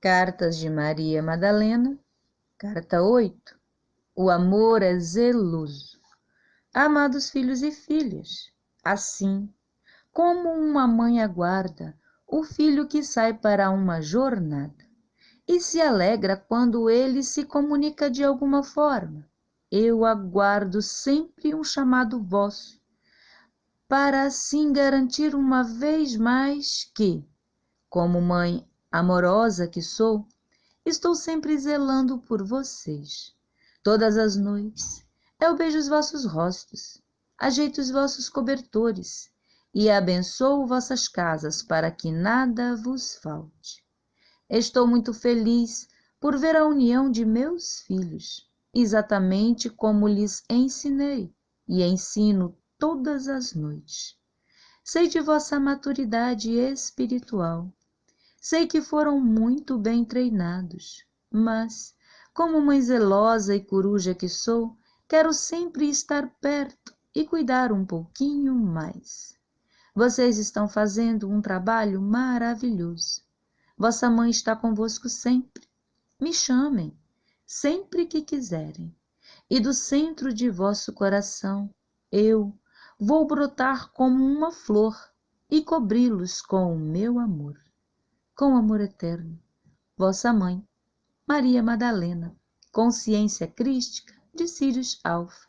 Cartas de Maria Madalena, carta 8. O amor é zeloso. Amados filhos e filhas, assim como uma mãe aguarda o filho que sai para uma jornada e se alegra quando ele se comunica de alguma forma, eu aguardo sempre um chamado vosso, para assim garantir uma vez mais que, como mãe amorosa que sou, estou sempre zelando por vocês. Todas as noites eu beijo os vossos rostos, ajeito os vossos cobertores e abençoo vossas casas para que nada vos falte. Estou muito feliz por ver a união de meus filhos, exatamente como lhes ensinei e ensino todas as noites. Sei de vossa maturidade espiritual Sei que foram muito bem treinados, mas, como mãe zelosa e coruja que sou, quero sempre estar perto e cuidar um pouquinho mais. Vocês estão fazendo um trabalho maravilhoso. Vossa mãe está convosco sempre. Me chamem, sempre que quiserem. E do centro de vosso coração, eu vou brotar como uma flor e cobri-los com o meu amor com amor eterno. Vossa mãe, Maria Madalena, Consciência Crística de Sirius Alfa,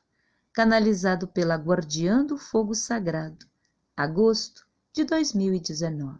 canalizado pela Guardiã do Fogo Sagrado, agosto de 2019.